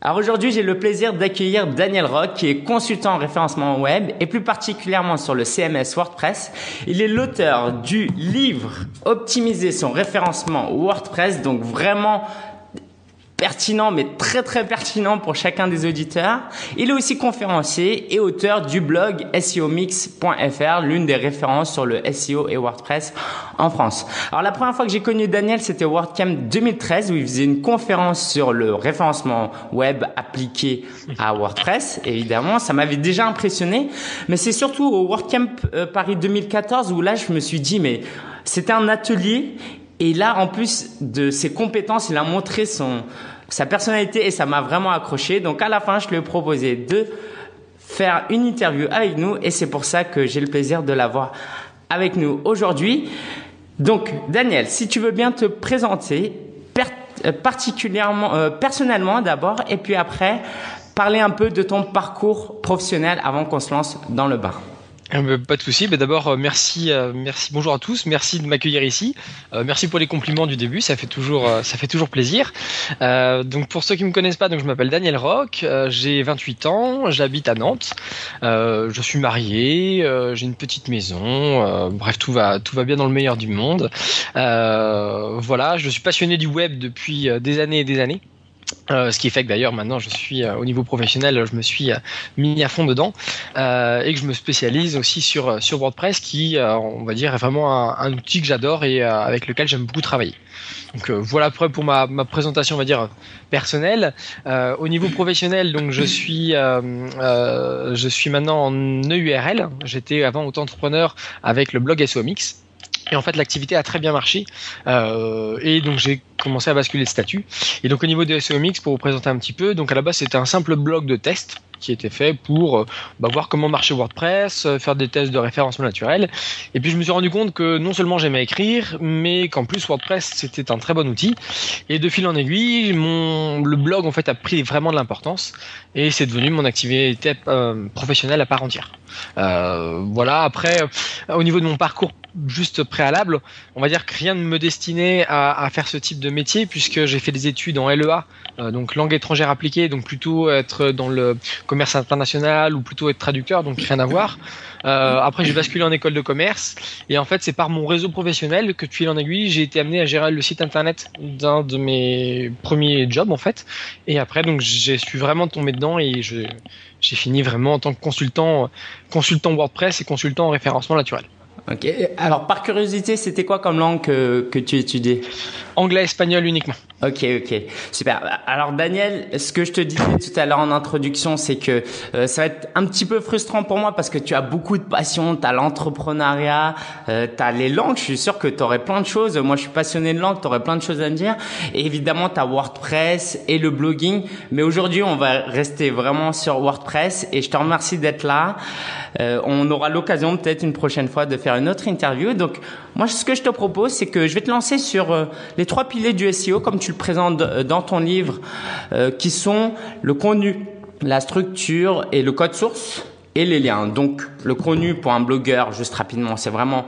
Alors aujourd'hui, j'ai le plaisir d'accueillir Daniel Rock, qui est consultant en référencement web et plus particulièrement sur le CMS WordPress. Il est l'auteur du livre Optimiser son référencement WordPress, donc vraiment pertinent, mais très très pertinent pour chacun des auditeurs. Il est aussi conférencier et auteur du blog SEOmix.fr, l'une des références sur le SEO et WordPress en France. Alors la première fois que j'ai connu Daniel, c'était WordCamp 2013 où il faisait une conférence sur le référencement web appliqué à WordPress. Évidemment, ça m'avait déjà impressionné, mais c'est surtout au WordCamp euh, Paris 2014 où là je me suis dit mais c'était un atelier et là, en plus de ses compétences, il a montré son, sa personnalité et ça m'a vraiment accroché. Donc à la fin, je lui ai proposé de faire une interview avec nous et c'est pour ça que j'ai le plaisir de l'avoir avec nous aujourd'hui. Donc Daniel, si tu veux bien te présenter euh, particulièrement, euh, personnellement d'abord et puis après parler un peu de ton parcours professionnel avant qu'on se lance dans le bain. Euh, pas de souci. D'abord, euh, merci, euh, merci, bonjour à tous. Merci de m'accueillir ici. merci pour les compliments du début. Ça fait toujours, ça fait toujours plaisir. donc, pour ceux qui me connaissent pas, donc je m'appelle Daniel Rock. j'ai 28 ans. J'habite à Nantes. je suis marié. j'ai une petite maison. bref, tout va, tout va bien dans le meilleur du monde. voilà. Je suis passionné du web depuis des années et des années. Euh, ce qui fait que d'ailleurs maintenant je suis euh, au niveau professionnel, je me suis euh, mis à fond dedans et que je me spécialise aussi sur sur WordPress, qui on va dire est vraiment un, outil que j'adore et avec lequel j'aime beaucoup travailler. Donc voilà pour, pour ma, ma, présentation on va dire personnelle. au niveau professionnel, donc je suis je suis maintenant en EURL. J'étais avant auto-entrepreneur avec le blog SOMix. Et en fait, l'activité a très bien marché. Euh, et donc, j'ai commencé à basculer le statut. Et donc, au niveau de SEOMix, pour vous présenter un petit peu, donc à la base, c'était un simple blog de test qui était fait pour euh, bah, voir comment marchait WordPress, euh, faire des tests de référencement naturel. Et puis je me suis rendu compte que non seulement j'aimais écrire, mais qu'en plus WordPress c'était un très bon outil. Et de fil en aiguille, mon le blog en fait a pris vraiment de l'importance et c'est devenu mon activité euh, professionnelle à part entière. voilà. Après, au niveau de mon parcours juste préalable, on va dire que rien ne me destinait à, à faire ce type de métier puisque j'ai fait des études en LEA, donc langue étrangère appliquée, donc plutôt être dans le commerce international ou plutôt être traducteur, donc rien à voir. Euh, après, j'ai basculé en école de commerce et en fait, c'est par mon réseau professionnel que, de fil en aiguille, j'ai été amené à gérer le site internet d'un de mes premiers jobs en fait. Et après, donc, j'ai suis vraiment tombé dedans et j'ai fini vraiment en tant que consultant, consultant WordPress et consultant en référencement naturel. Ok. Alors, par curiosité, c'était quoi comme langue que, que tu étudiais? Anglais, espagnol uniquement. Ok, ok, super. Alors Daniel, ce que je te disais tout à l'heure en introduction, c'est que euh, ça va être un petit peu frustrant pour moi parce que tu as beaucoup de passion, tu as l'entrepreneuriat, euh, tu as les langues, je suis sûr que tu aurais plein de choses. Moi, je suis passionné de langue, tu aurais plein de choses à me dire. Et évidemment, tu as WordPress et le blogging. Mais aujourd'hui, on va rester vraiment sur WordPress et je te remercie d'être là. Euh, on aura l'occasion peut-être une prochaine fois de faire une autre interview. Donc, moi, ce que je te propose, c'est que je vais te lancer sur euh, les trois piliers du SEO, comme tu le présentes dans ton livre, euh, qui sont le contenu, la structure et le code source et les liens. Donc, le contenu pour un blogueur, juste rapidement, c'est vraiment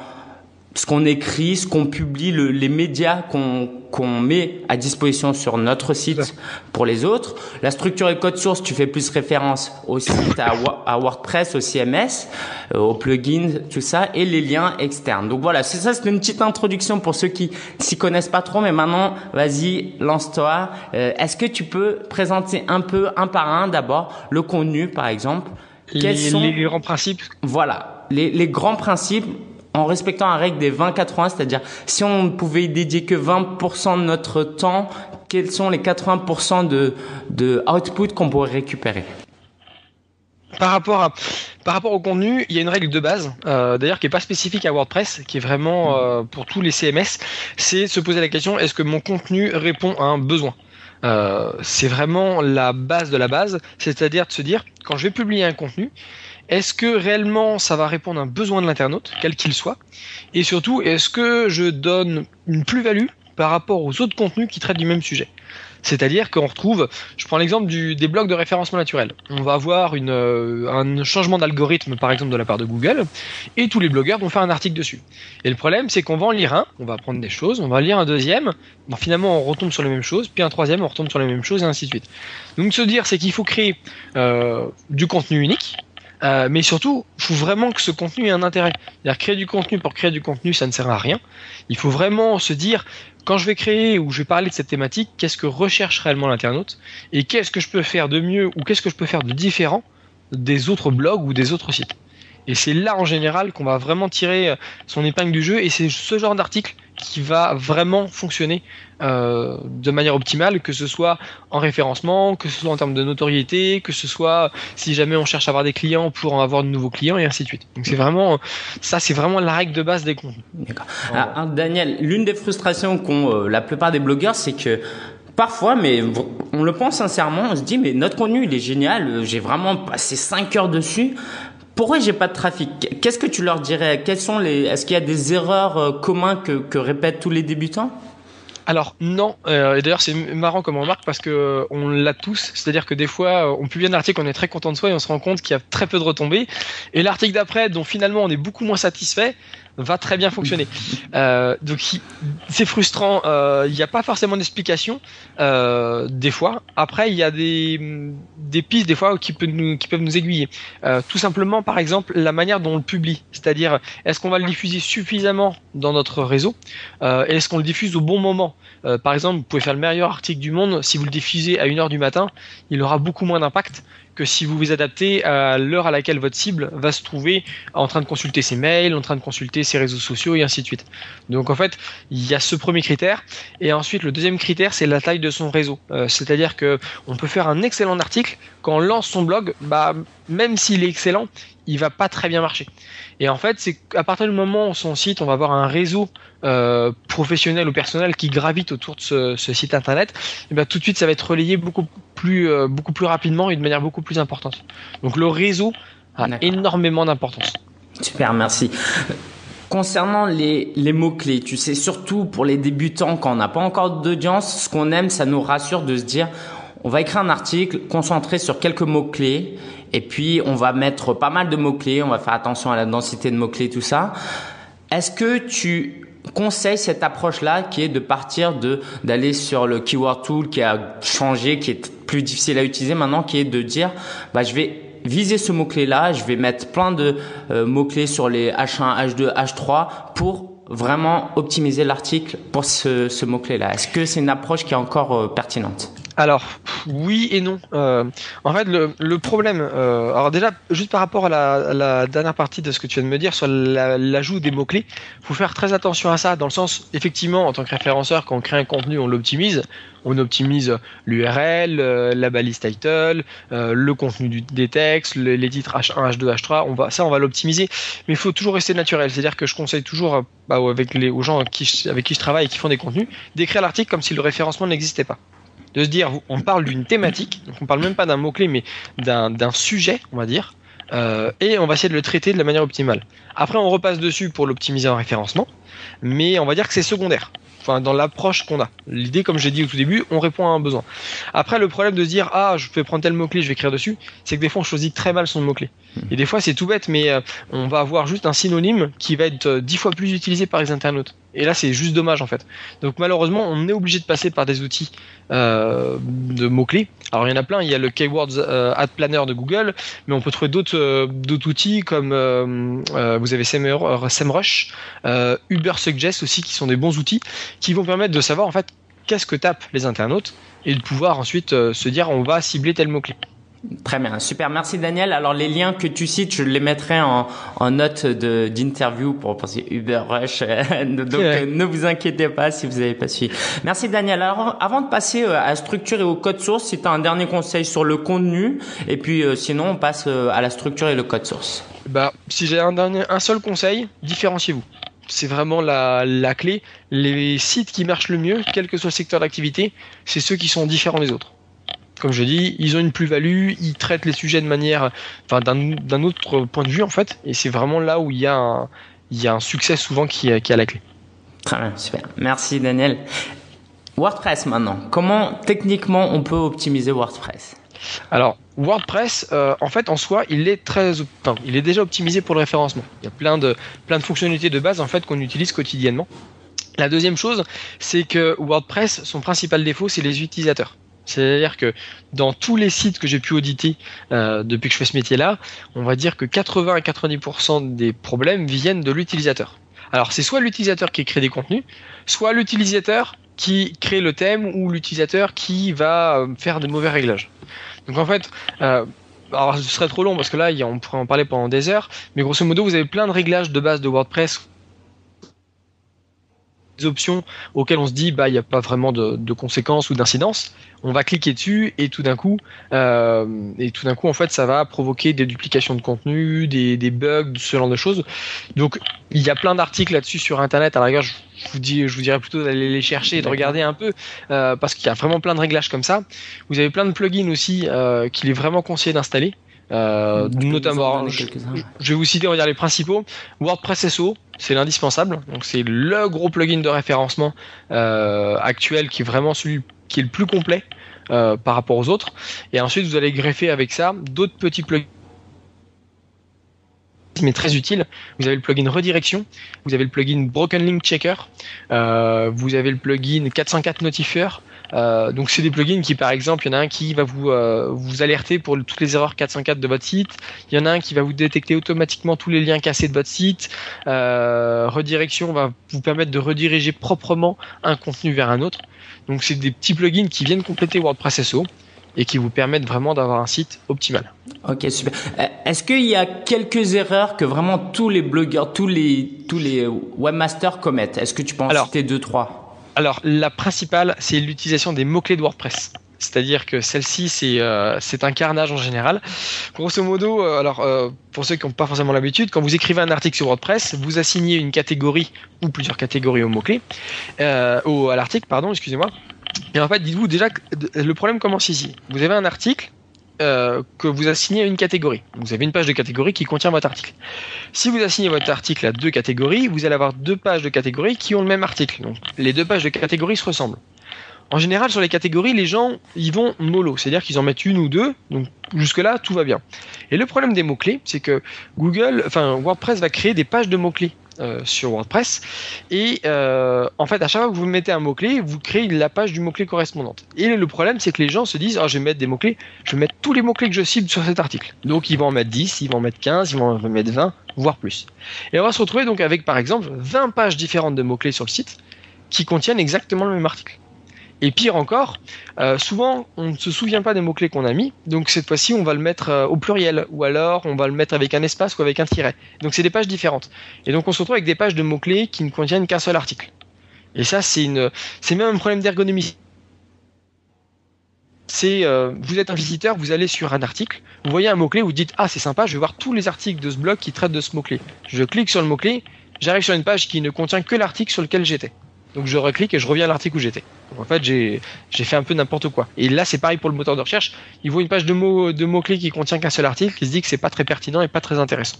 ce qu'on écrit, ce qu'on publie, le, les médias qu'on qu'on met à disposition sur notre site pour les autres. La structure et code source, tu fais plus référence au site, à, à WordPress, au CMS, euh, au plugin, tout ça, et les liens externes. Donc voilà, c'est ça, c'est une petite introduction pour ceux qui s'y connaissent pas trop, mais maintenant, vas-y, lance-toi. Euh, est-ce que tu peux présenter un peu, un par un, d'abord, le contenu, par exemple? Quels les, sont... les grands principes Voilà, les, les grands principes en respectant la règle des 20-80, c'est-à-dire si on ne pouvait dédier que 20% de notre temps, quels sont les 80% de, de output qu'on pourrait récupérer? Par rapport à par rapport au contenu, il y a une règle de base, euh, d'ailleurs qui est pas spécifique à WordPress, qui est vraiment euh, pour tous les CMS, c'est se poser la question est-ce que mon contenu répond à un besoin? Euh, C'est vraiment la base de la base, c'est-à-dire de se dire quand je vais publier un contenu, est-ce que réellement ça va répondre à un besoin de l'internaute, quel qu'il soit? Et surtout, est-ce que je donne une plus-value par rapport aux autres contenus qui traitent du même sujet? C'est-à-dire qu'on retrouve, je prends l'exemple des blocs de référencement naturel. On va avoir euh, un changement d'algorithme, par exemple, de la part de Google, et tous les blogueurs vont faire un article dessus. Et le problème, c'est qu'on va en lire un, on va apprendre des choses, on va lire un deuxième, finalement on retombe sur les mêmes choses, puis un troisième, on retombe sur les mêmes choses, et ainsi de suite. Donc se dire, c'est qu'il faut créer euh, du contenu unique, euh, mais surtout, il faut vraiment que ce contenu ait un intérêt. C'est-à-dire créer du contenu pour créer du contenu, ça ne sert à rien. Il faut vraiment se dire, quand je vais créer ou je vais parler de cette thématique, qu'est-ce que recherche réellement l'internaute et qu'est-ce que je peux faire de mieux ou qu'est-ce que je peux faire de différent des autres blogs ou des autres sites. Et c'est là en général qu'on va vraiment tirer son épingle du jeu et c'est ce genre d'article qui va vraiment fonctionner euh, de manière optimale, que ce soit en référencement, que ce soit en termes de notoriété, que ce soit si jamais on cherche à avoir des clients pour en avoir de nouveaux clients et ainsi de suite. Donc c'est vraiment ça, c'est vraiment la règle de base des contenus. D'accord. Ah, Daniel, l'une des frustrations qu'ont euh, la plupart des blogueurs, c'est que Parfois, mais on le pense sincèrement, on se dit, mais notre contenu, il est génial, euh, j'ai vraiment passé 5 heures dessus, pourquoi j'ai pas de trafic? Qu'est-ce que tu leur dirais? Est-ce qu'il y a des erreurs euh, communes que, que répètent tous les débutants? Alors non, euh, et d'ailleurs c'est marrant comme remarque parce que euh, on l'a tous, c'est-à-dire que des fois on publie un article, on est très content de soi et on se rend compte qu'il y a très peu de retombées, et l'article d'après dont finalement on est beaucoup moins satisfait, va très bien fonctionner. Euh, donc c'est frustrant. Euh, il n'y a pas forcément d'explication euh, des fois. Après, il y a des, des pistes des fois qui, peut nous, qui peuvent nous aiguiller. tout simplement, par exemple, la manière dont on le publie. C'est-à-dire, est-ce qu'on va le diffuser suffisamment dans notre réseau Est-ce qu'on le diffuse au bon moment? Par exemple, vous pouvez faire le meilleur article du monde. Si vous le diffusez à 1h du matin, il aura beaucoup moins d'impact que si vous vous adaptez à l'heure à laquelle votre cible va se trouver en train de consulter ses mails, en train de consulter ses réseaux sociaux et ainsi de suite. Donc en fait, il y a ce premier critère et ensuite le deuxième critère c'est la taille de son réseau. Euh, c'est-à-dire que on peut faire un excellent article quand on lance son blog, bah même s'il est excellent, il va pas très bien marcher. Et en fait, c'est à partir du moment où son site, on va avoir un réseau euh, professionnel ou personnel qui gravite autour de ce, site internet, et bien tout de suite, ça va être relayé beaucoup plus, euh, beaucoup plus rapidement et de manière beaucoup plus importante. Donc le réseau a énormément d'importance. Super, merci. Concernant les, les mots-clés, tu sais, surtout pour les débutants, quand on n'a pas encore d'audience, ce qu'on aime, ça nous rassure de se dire, on va écrire un article concentré sur quelques mots-clés et puis on va mettre pas mal de mots-clés, on va faire attention à la densité de mots-clés, tout ça. Est-ce que tu conseilles cette approche-là qui est de partir de d'aller sur le keyword tool qui a changé, qui est plus difficile à utiliser maintenant, qui est de dire bah je vais viser ce mot-clé là, je vais mettre plein de euh, mots-clés sur les H1, H2, H3 pour vraiment optimiser l'article pour ce, ce mot-clé là. Est-ce que c'est une approche qui est encore euh, pertinente? Alors oui et non. Euh, en fait, le, problème, euh, alors déjà, juste par rapport à la, dernière partie de ce que tu viens de me dire sur l'ajout des mots clés, faut faire très attention à ça. Dans le sens, effectivement, en tant que référenceur, quand on crée un contenu, on l'optimise. On optimise l'URL, euh, la balise title, le contenu des textes, les, titres H1, H2, H3. On va, ça, on va l'optimiser. Mais il faut toujours rester naturel. C'est-à-dire que je conseille toujours bah, avec les, aux gens avec qui je travaille et qui font des contenus d'écrire l'article comme si le référencement n'existait pas de se dire, on parle d'une thématique, donc on parle même pas d'un mot-clé, mais d'un sujet, on va dire, euh, et on va essayer de le traiter de la manière optimale. Après, on repasse dessus pour l'optimiser en référencement, mais on va dire que c'est secondaire. Enfin, dans l'approche qu'on a. L'idée, comme j'ai dit au tout début, on répond à un besoin. Après, le problème de se dire, ah, je vais prendre tel mot-clé, je vais écrire dessus, c'est que des fois, on choisit très mal son mot-clé. Et des fois, c'est tout bête, mais euh, on va avoir juste un synonyme qui va être euh, dix fois plus utilisé par les internautes. Et là, c'est juste dommage en fait. Donc malheureusement, on est obligé de passer par des outils euh, de mots-clés. Alors il y en a plein, il y a le Keywords Ad Planner de Google, mais on peut trouver d'autres d'autres outils comme vous avez SEMrush, Uber Suggest aussi, qui sont des bons outils qui vont permettre de savoir en fait qu'est-ce que tapent les internautes et de pouvoir ensuite se dire on va cibler tel mot-clé. Très bien, super, merci Daniel. Alors les liens que tu cites, je les mettrai en, en note d'interview pour penser Uber Rush. Donc ne vous inquiétez pas si vous n'avez pas suivi. Merci Daniel. Alors avant de passer euh, à la structure et au code source, si tu as un dernier conseil sur le contenu, et puis euh, sinon on passe euh, à la structure et le code source. Bah si j'ai un dernier, un seul conseil, différenciez-vous c'est vraiment la, la, clé. Les sites qui marchent le mieux, quel que soit le secteur d'activité, c'est ceux qui sont différents des autres comme je dis, ils ont une plus-value, ils traitent les sujets de manière, enfin, d'un autre point de vue en fait, et c'est vraiment là où il y a un, il y a un succès souvent qui, qui est à la clé. Très bien, super. Merci Daniel. WordPress maintenant. Comment techniquement on peut optimiser WordPress? Alors, WordPress, euh, en fait, en soi, il est très, il est déjà optimisé pour le référencement. Il y a plein de, plein de fonctionnalités de base en fait qu'on utilise quotidiennement. La deuxième chose, c'est que WordPress, son principal défaut, c'est les utilisateurs. C'est-à-dire que dans tous les sites que j'ai pu auditer euh, depuis que je fais ce métier-là, on va dire que 80 à 90% des problèmes viennent de l'utilisateur. Alors c'est soit l'utilisateur qui crée des contenus, soit l'utilisateur qui crée le thème ou l'utilisateur qui va euh, faire de mauvais réglages. Donc en fait, euh, alors ce serait trop long parce que là on pourrait en parler pendant des heures, mais grosso modo vous avez plein de réglages de base de WordPress options auxquelles on se dit bah il n'y a pas vraiment de, conséquences ou d'incidences. On va cliquer dessus et tout d'un coup euh, et tout d'un coup en fait ça va provoquer des duplications de contenu, des, bugs, ce genre de choses. Donc il y a plein d'articles là-dessus sur internet. À la rigueur je vous dis je vous dirais plutôt d'aller les chercher et de regarder un peu euh, parce qu'il y a vraiment plein de réglages comme ça. Vous avez plein de plugins aussi euh, qu'il est vraiment conseillé d'installer. Euh, notamment, je, vais vous citer on va dire les principaux. WordPress SO, c'est l'indispensable. Donc c'est le gros plugin de référencement euh, actuel qui est vraiment celui qui est le plus complet euh, par rapport aux autres. Et ensuite vous allez greffer avec ça d'autres petits plugins mais très utile. Vous avez le plugin redirection, vous avez le plugin Broken Link Checker, euh, vous avez le plugin 404 Notifier, euh, donc c'est des plugins qui par exemple, il y en a un qui va vous euh, vous alerter pour toutes les erreurs 404 de votre site, il y en a un qui va vous détecter automatiquement tous les liens cassés de votre site. Euh, redirection va vous permettre de rediriger proprement un contenu vers un autre. Donc c'est des petits plugins qui viennent compléter WordPress SEO et qui vous permettent vraiment d'avoir un site optimal. Ok, super. Est-ce qu'il y a quelques erreurs que vraiment tous les blogueurs, tous les tous les webmasters commettent? Est-ce que tu peux en citer deux trois? Alors, la principale, c'est l'utilisation des mots-clés de WordPress. C'est-à-dire que celle-ci, c'est euh, un carnage en général. Grosso modo, euh, alors euh, pour ceux qui n'ont pas forcément l'habitude, quand vous écrivez un article sur WordPress, vous assignez une catégorie ou plusieurs catégories aux mots-clés, à l'article, pardon, excusez-moi. Et en fait, dites-vous déjà le problème commence ici. Vous avez un article, euh, que vous assignez à une catégorie. Vous avez une page de catégorie qui contient votre article. Si vous assignez votre article à deux catégories, vous allez avoir deux pages de catégorie qui ont le même article. Donc les deux pages de catégorie se ressemblent. En général, sur les catégories, les gens y vont mollo, c'est-à-dire qu'ils en mettent une ou deux. Donc jusque-là, tout va bien. Et le problème des mots-clés, c'est que Google, enfin WordPress va créer des pages de mots-clés euh, sur WordPress. Et euh, en fait, à chaque fois que vous mettez un mot-clé, vous créez la page du mot-clé correspondante. Et le problème, c'est que les gens se disent oh, je vais mettre des mots-clés, je vais mettre tous les mots-clés que je cible sur cet article. Donc ils vont en mettre 10, ils vont en mettre 15, ils vont en mettre 20, voire plus. Et on va se retrouver donc avec par exemple 20 pages différentes de mots-clés sur le site qui contiennent exactement le même article. Et pire encore, euh, souvent on ne se souvient pas des mots-clés qu'on a mis, donc cette fois-ci on va le mettre euh, au pluriel, ou alors on va le mettre avec un espace ou avec un tiret. Donc c'est des pages différentes. Et donc on se retrouve avec des pages de mots-clés qui ne contiennent qu'un seul article. Et ça c'est une, même un problème d'ergonomie. C'est, euh, vous êtes un visiteur, vous allez sur un article, vous voyez un mot-clé, vous dites ah c'est sympa, je vais voir tous les articles de ce blog qui traitent de ce mot-clé. Je clique sur le mot-clé, j'arrive sur une page qui ne contient que l'article sur lequel j'étais. Donc je reclique et je reviens à l'article où j'étais. En fait, j'ai fait un peu n'importe quoi. Et là, c'est pareil pour le moteur de recherche. Il voit une page de mots de mots clés qui contient qu'un seul article, il se dit que c'est pas très pertinent et pas très intéressant.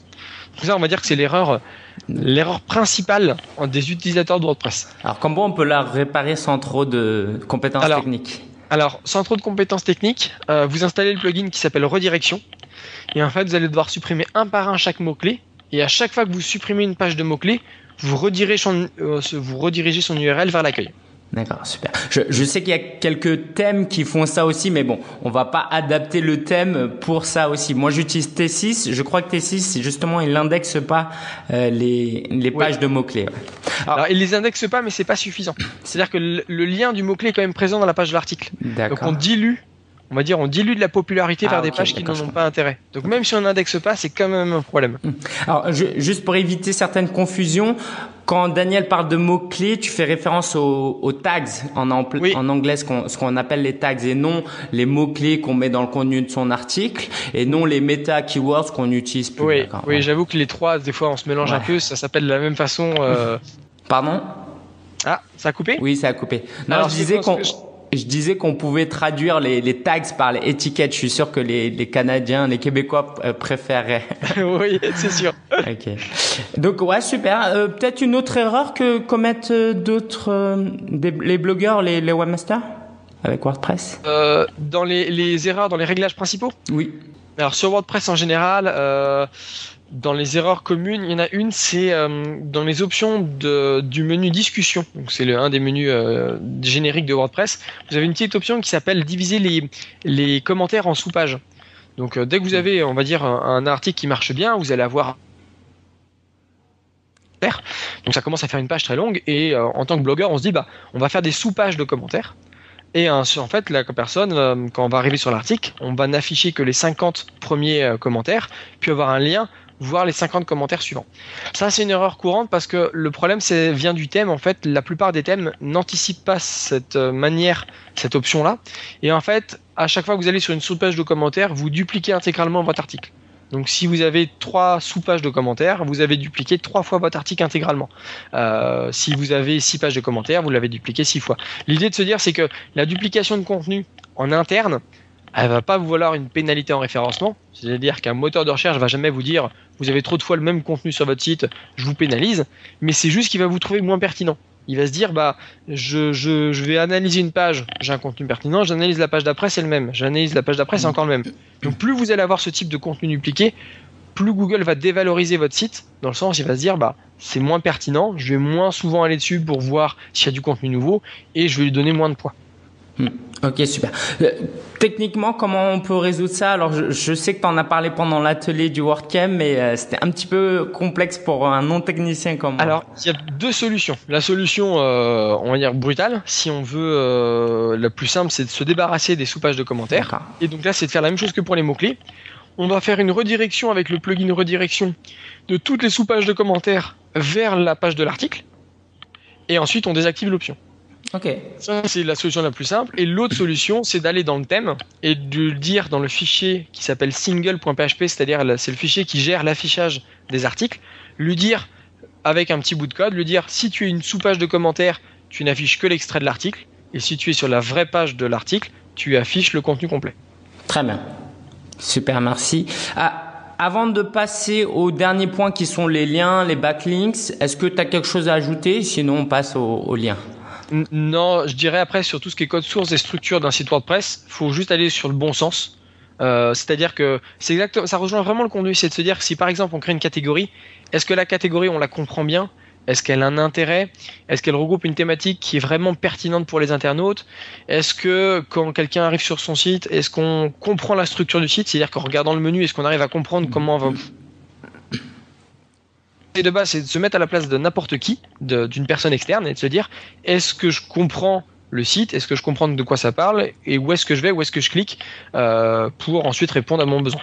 Donc ça, on va dire que c'est l'erreur l'erreur principale des utilisateurs de WordPress. Alors comment on peut la réparer sans trop de compétences techniques? Alors, sans trop de compétences techniques, euh, vous installez le plugin qui s'appelle redirection. Et en fait, vous allez devoir supprimer un par un chaque mot-clé. Et à chaque fois que vous supprimez une page de mots-clés, vous redirigez son, euh, vous redirigez son URL vers l'accueil. D'accord, super. Je, je sais qu'il y a quelques thèmes qui font ça aussi, mais bon, on va pas adapter le thème pour ça aussi. Moi, j'utilise T6. Je crois que T6, justement, il n'indexe pas euh, les, les pages de mots-clés. Alors, il les indexe pas, mais c'est pas suffisant. C'est-à-dire que le, le, lien du mot-clé est quand même présent dans la page de l'article. Donc, on dilue on va dire, on dilue de la popularité vers ah, des pages qui n'en ont pas intérêt. Donc même si on n'indexe pas, c'est quand même un problème. Hmm. Alors juste pour éviter certaines confusions, quand Daniel parle de mots clés, tu fais référence aux, tags en, en anglais, ce qu'on appelle les tags, et non les mots clés qu'on met dans le contenu de son article, et non les meta keywords qu'on utilise plus. Oui, oui, j'avoue que les trois, des fois, on se mélange un peu. Ça s'appelle de la même façon. Euh... Pardon? Ah, ça a coupé? Oui, ça a coupé. Non, Alors, je disais qu'on je disais qu'on pouvait traduire les, les, tags par les étiquettes. Je suis sûr que les, les Canadiens, les Québécois euh, préféreraient. oui, c'est sûr. ok. Donc ouais, super. Euh, Peut-être une autre erreur que commettent euh, d'autres euh, les blogueurs, les, les webmasters avec WordPress? dans les, les, erreurs, dans les réglages principaux? Oui. Alors sur WordPress en général dans les erreurs communes, il y en a une, c'est euh, dans les options du menu discussion. Donc c'est un des menus euh, génériques de WordPress. Vous avez une petite option qui s'appelle diviser les, les commentaires en sous-pages. Donc euh, dès que vous avez, on va dire, un, un, article qui marche bien, vous allez avoir donc ça commence à faire une page très longue et en tant que blogueur, on se dit bah on va faire des sous-pages de commentaires. Et en fait, la personne, quand on va arriver sur l'article, on va n'afficher que les 50 premiers commentaires, puis avoir un lien voir les 50 commentaires suivants. Ça, c'est une erreur courante parce que le problème c'est, vient du thème. En fait, la plupart des thèmes n'anticipent pas cette euh, manière, cette option-là. Et en fait, à chaque fois que vous allez sur une sous-page de commentaires, vous dupliquez intégralement votre article. Donc si vous avez trois sous-pages de commentaires, vous avez dupliqué trois fois votre article intégralement. Euh, si vous avez six pages de commentaires, vous l'avez dupliqué six fois. L'idée de se dire, c'est que la duplication de contenu en interne, elle va pas vous valoir une pénalité en référencement. C'est-à-dire qu'un moteur de recherche va jamais vous dire vous avez trop de fois le même contenu sur votre site, je vous pénalise. Mais c'est juste qu'il va vous trouver moins pertinent. Il va se dire bah je, je, vais analyser une page, j'ai un contenu pertinent, j'analyse la page d'après, c'est le même. J'analyse la page d'après, c'est encore le même. Donc plus vous allez avoir ce type de contenu dupliqué, plus Google va dévaloriser votre site, dans le sens il va se dire bah c'est moins pertinent, je vais moins souvent aller dessus pour voir s'il y a du contenu nouveau et je vais lui donner moins de poids. Hmm. Ok, super. Euh, techniquement, comment on peut résoudre ça? Alors, je, je, sais que tu en as parlé pendant l'atelier du WordCamp, mais euh, c'était un petit peu complexe pour un non-technicien comme moi. Alors, il y a deux solutions. La solution, euh, on va dire brutale, si on veut, euh, la plus simple, c'est de se débarrasser des sous-pages de commentaires. Et donc là, c'est de faire la même chose que pour les mots-clés. On va faire une redirection avec le plugin redirection de toutes les sous-pages de commentaires vers la page de l'article. Et ensuite, on désactive l'option. Ok. Ça, c'est la solution la plus simple. Et l'autre solution, c'est d'aller dans le thème et de le dire dans le fichier qui s'appelle single.php, c'est-à-dire c'est le fichier qui gère l'affichage des articles, lui dire avec un petit bout de code, lui dire si tu es une sous-page de commentaires, tu n'affiches que l'extrait de l'article, et si tu es sur la vraie page de l'article, tu affiches le contenu complet. Très bien. Super, merci. Ah, avant de passer au dernier point qui sont les liens, les backlinks, est-ce que tu as quelque chose à ajouter? Sinon, on passe aux liens. Non, je dirais après sur tout ce qui est code source et structure d'un site WordPress, faut juste aller sur le bon sens. Euh, C'est-à-dire que c'est ça rejoint vraiment le conduit, c'est de se dire si par exemple on crée une catégorie, est-ce que la catégorie on la comprend bien? Est-ce qu'elle a un intérêt? Est-ce qu'elle regroupe une thématique qui est vraiment pertinente pour les internautes? Est-ce que quand quelqu'un arrive sur son site, est-ce qu'on comprend la structure du site? C'est-à-dire qu'en regardant le menu, est-ce qu'on arrive à comprendre comment on va de base, c'est de se mettre à la place de n'importe qui, d'une personne externe, et de se dire est-ce que je comprends le site, est-ce que je comprends de quoi ça parle, et où est-ce que je vais, où est-ce que je clique, euh, pour ensuite répondre à mon besoin?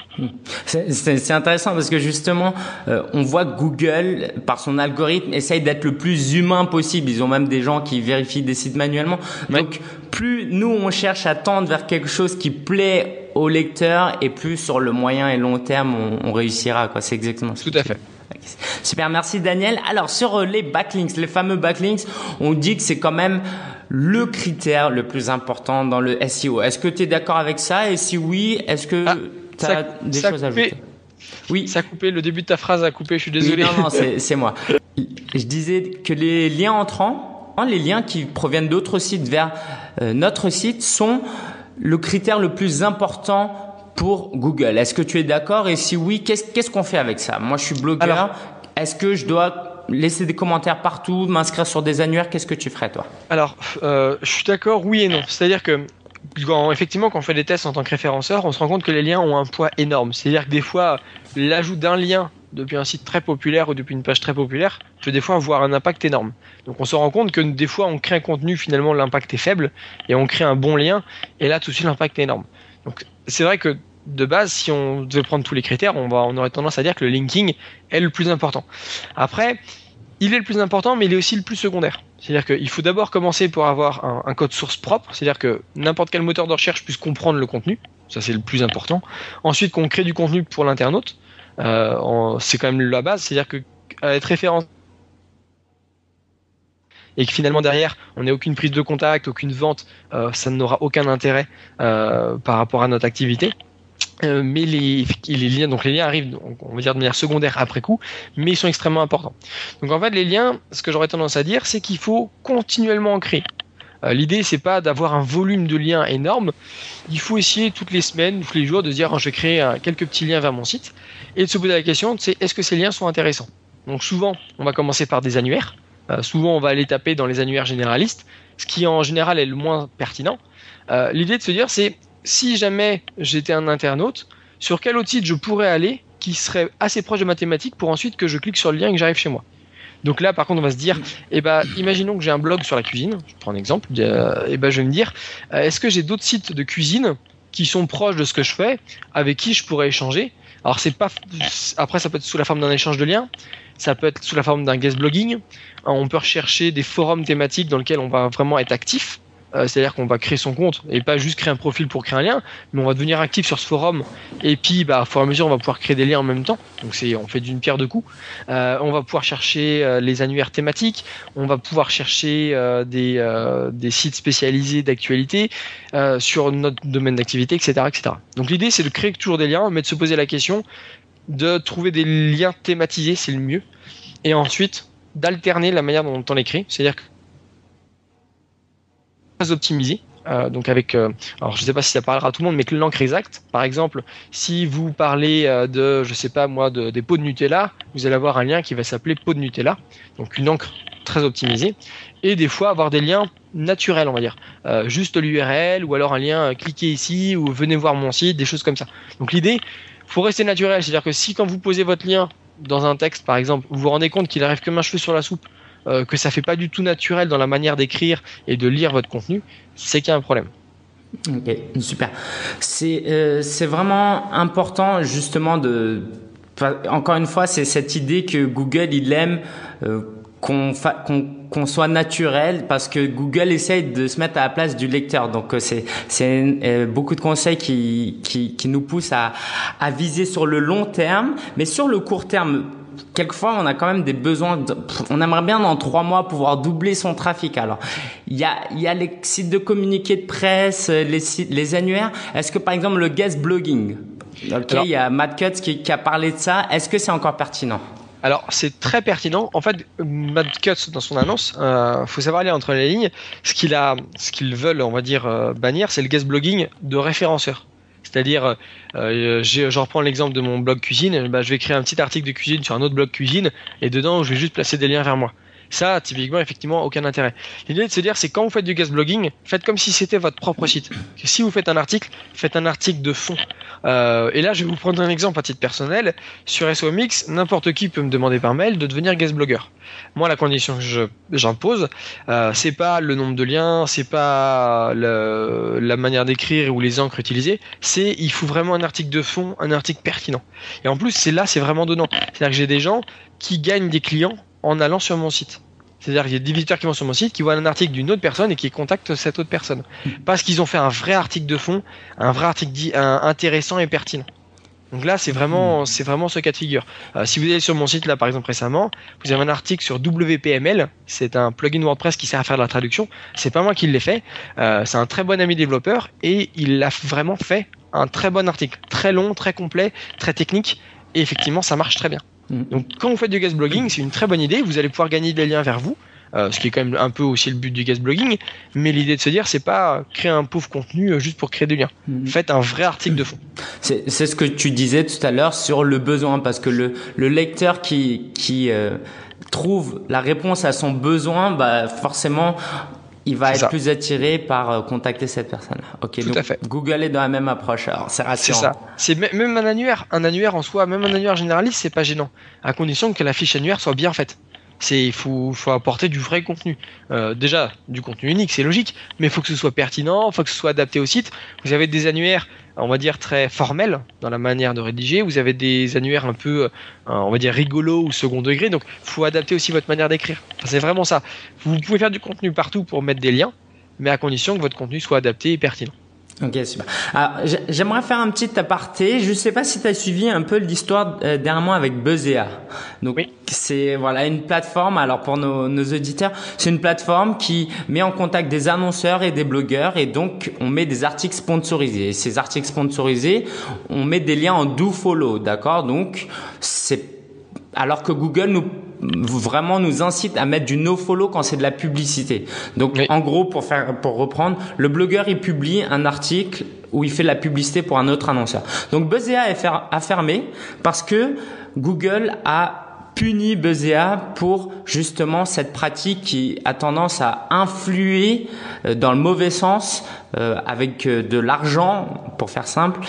C'est intéressant parce que justement, euh, on voit que Google, par son algorithme, essaye d'être le plus humain possible. Ils ont même des gens qui vérifient des sites manuellement. Donc, plus nous, on cherche à tendre vers quelque chose qui plaît au lecteur, et plus sur le moyen et long terme, on, on réussira. C'est exactement ça. Tout à fait. Super, merci Daniel. Alors sur euh, les backlinks, les fameux backlinks, on dit que c'est quand même le critère le plus important dans le SEO. Est-ce que tu es d'accord avec ça? Et si oui, est-ce que ah, tu as des choses à ajouter? Oui. Ça a coupé, le début de ta phrase a coupé, je suis désolé. non, non, c'est moi. Je disais que les liens entrants, les liens qui proviennent d'autres sites vers euh, notre site sont le critère le plus important pour Google. Est-ce que tu es d'accord? Et si oui, qu'est-ce qu'on fait avec ça? Moi, je suis blogueur. Est-ce que je dois laisser des commentaires partout, m'inscrire sur des annuaires? Qu'est-ce que tu ferais, toi? Alors, euh, je suis d'accord, oui et non. C'est-à-dire que effectivement, quand on fait des tests en tant que référenceur, on se rend compte que les liens ont un poids énorme. C'est-à-dire que des fois, l'ajout d'un lien depuis un site très populaire ou depuis une page très populaire peut des fois avoir un impact énorme. Donc on se rend compte que des fois on crée un contenu, finalement l'impact est faible, et on crée un bon lien, et là tout de suite l'impact est énorme. Donc c'est vrai que de base, si on devait prendre tous les critères, on, va, on aurait tendance à dire que le linking est le plus important. Après, il est le plus important, mais il est aussi le plus secondaire. C'est-à-dire qu'il faut d'abord commencer pour avoir un, code source propre, c'est-à-dire que n'importe quel moteur de recherche puisse comprendre le contenu, ça c'est le plus important. Ensuite, qu'on crée du contenu pour l'internaute, euh, c'est quand même la base, c'est-à-dire que être référencé et que finalement derrière on n'ait aucune prise de contact, aucune vente, ça n'aura aucun intérêt par rapport à notre activité. mais les, liens, donc les liens arrivent, on va dire de manière secondaire après coup, mais ils sont extrêmement importants. Donc en fait, les liens, ce que j'aurais tendance à dire, c'est qu'il faut continuellement en créer. Euh, l'idée, c'est pas d'avoir un volume de liens énorme. Il faut essayer toutes les semaines, tous les jours, de dire je vais créer euh, quelques petits liens vers mon site et de se poser la question c'est est-ce que ces liens sont intéressants? Donc souvent, on va commencer par des annuaires. Euh, souvent, on va aller taper dans les annuaires généralistes, ce qui en général est le moins pertinent. L'idée de se dire c'est si jamais j'étais un internaute, sur quel autre site je pourrais aller qui serait assez proche de mathématiques pour ensuite que je clique sur le lien et que j'arrive chez moi. Donc là, par contre, on va se dire, eh ben, imaginons que j'ai un blog sur la cuisine. Je prends un exemple. Euh, eh ben, je vais me dire, euh, est-ce que j'ai d'autres sites de cuisine qui sont proches de ce que je fais, avec qui je pourrais échanger Alors c'est pas, après ça peut être sous la forme d'un échange de liens, ça peut être sous la forme d'un guest blogging. On peut rechercher des forums thématiques dans lesquels on va vraiment être actif. Euh, c'est-à-dire qu'on va créer son compte et pas juste créer un profil pour créer un lien, mais on va devenir actif sur ce forum et puis bah, au fur et à mesure on va pouvoir créer des liens en même temps. Donc on fait d'une pierre deux coups. Euh, on va pouvoir chercher euh, les annuaires thématiques, on va pouvoir chercher des, sites spécialisés d'actualité sur notre domaine d'activité, etc., etc. Donc l'idée c'est de créer toujours des liens, mais de se poser la question de trouver des liens thématisés, c'est le mieux, et ensuite d'alterner la manière dont on crée, c'est-à-dire optimisé. Euh, donc avec, euh, alors je sais pas si ça parlera à tout le monde, mais que l'encre exact, par exemple, si vous parlez euh, de, je sais pas moi, de, des pots de Nutella, vous allez avoir un lien qui va s'appeler pot de Nutella, donc une encre très optimisée, et des fois avoir des liens naturels, on va dire, juste l'URL ou alors un lien cliquez ici ou venez voir mon site, des choses comme ça. Donc l'idée, faut rester naturel, c'est-à-dire que si quand vous posez votre lien dans un texte, par exemple, vous vous rendez compte qu'il arrive comme un cheveu sur la soupe, euh, que ça fait pas du tout naturel dans la manière d'écrire et de lire votre contenu, c'est qu'il y a un problème. Ok, super. C'est euh, vraiment important justement de encore une fois, c'est cette idée que Google il aime euh, qu'on soit naturel parce que Google essaye de se mettre à la place du lecteur. Donc c'est c'est beaucoup de conseils qui, qui qui nous poussent à à viser sur le long terme, mais sur le court terme quelquefois, on a quand même des besoins. on aimerait bien dans trois mois pouvoir doubler son trafic. Alors, il y a, il y a les sites de communiqués de presse, les sites, les annuaires. Est-ce que par exemple le guest blogging, ok, il y a Matt Cutts qui, qui a parlé de ça. Est-ce que c'est encore pertinent? Alors c'est très pertinent. En fait, Matt Cutts dans son annonce, euh, faut savoir lire entre les lignes. Ce qu'il a, ce qu'ils veulent, on va dire euh, bannir, c'est le guest blogging de référenceur. C'est-à-dire, euh, je reprends l'exemple de mon blog cuisine, bah, je vais créer un petit article de cuisine sur un autre blog cuisine, et dedans, je vais juste placer des liens vers moi. Ça, typiquement, effectivement, aucun intérêt. L'idée de se dire, c'est quand vous faites du guest blogging, faites comme si c'était votre propre site. Si vous faites un article, faites un article de fond. Euh, et là, je vais vous prendre un exemple à titre personnel. Sur SOMX, n'importe qui peut me demander par mail de devenir guest blogueur. Moi, la condition que j'impose, euh, c'est pas le nombre de liens, c'est pas la manière d'écrire ou les encres utilisées, c'est il faut vraiment un article de fond, un article pertinent. Et en plus, c'est là, c'est vraiment donnant. C'est-à-dire que j'ai des gens qui gagnent des clients en allant sur mon site. C'est-à-dire qu'il y a des visiteurs qui vont sur mon site, qui voient un article d'une autre personne et qui contactent cette autre personne. Parce qu'ils ont fait un vrai article de fond, un vrai article dit, intéressant et pertinent. Donc là, c'est vraiment, c'est vraiment ce cas de figure. Euh, si vous allez sur mon site, là, par exemple, récemment, vous avez un article sur WPML. C'est un plugin WordPress qui sert à faire de la traduction. C'est pas moi qui l'ai fait. Euh, c'est un très bon ami développeur et il a vraiment fait un très bon article. Très long, très complet, très technique. Et effectivement, ça marche très bien. Mm. Donc quand vous faites du guest blogging, c'est une très bonne idée. Vous allez pouvoir gagner des liens vers vous. Euh, ce qui est quand même un peu aussi le but du guest blogging, mais l'idée de se dire c'est pas créer un pauvre contenu euh, juste pour créer du lien. Mm. Faites un vrai article de fond. C'est ce que tu disais tout à l'heure sur le besoin, parce que le, le lecteur qui, qui euh, trouve la réponse à son besoin, bah forcément il va être plus attiré par euh, contacter cette personne. Ok, Tout à fait. Google est dans la même approche. Alors c'est rassurant. C'est ça. C'est même un annuaire, un annuaire en soi, même un annuaire généraliste, c'est pas gênant, à condition que la fiche annuaire soit bien faite. C'est il faut, faut apporter du vrai contenu. Euh, déjà du contenu unique, c'est logique, mais il faut que ce soit pertinent, il faut que ce soit adapté au site. Vous avez des annuaires, on va dire très formels dans la manière de rédiger. Vous avez des annuaires un peu, euh, on va dire rigolos ou second degré. Donc faut adapter aussi votre manière d'écrire. c'est vraiment ça. Vous pouvez faire du contenu partout pour mettre des liens, mais à condition que votre contenu soit adapté et pertinent. Ok, super. Alors, j'aimerais faire un petit aparté. Je ne sais pas si tu as suivi un peu l'histoire euh, dernièrement avec Buzzea. Donc, c'est voilà une plateforme. Alors pour nos, nos auditeurs, c'est une plateforme qui met en contact des annonceurs et des blogueurs, et donc on met des articles sponsorisés. Et ces articles sponsorisés, on met des liens en do follow, d'accord? Donc c'est alors que Google nous vraiment nous incite à mettre du no follow quand c'est de la publicité. Donc en gros pour faire pour reprendre, le blogueur il publie un article où il fait de la publicité pour un autre annonceur. Donc Buzzea est a fermé parce que Google a puni Buzzea pour justement cette pratique qui a tendance à influer euh, dans le mauvais sens euh, avec euh, de l'argent, pour faire simple,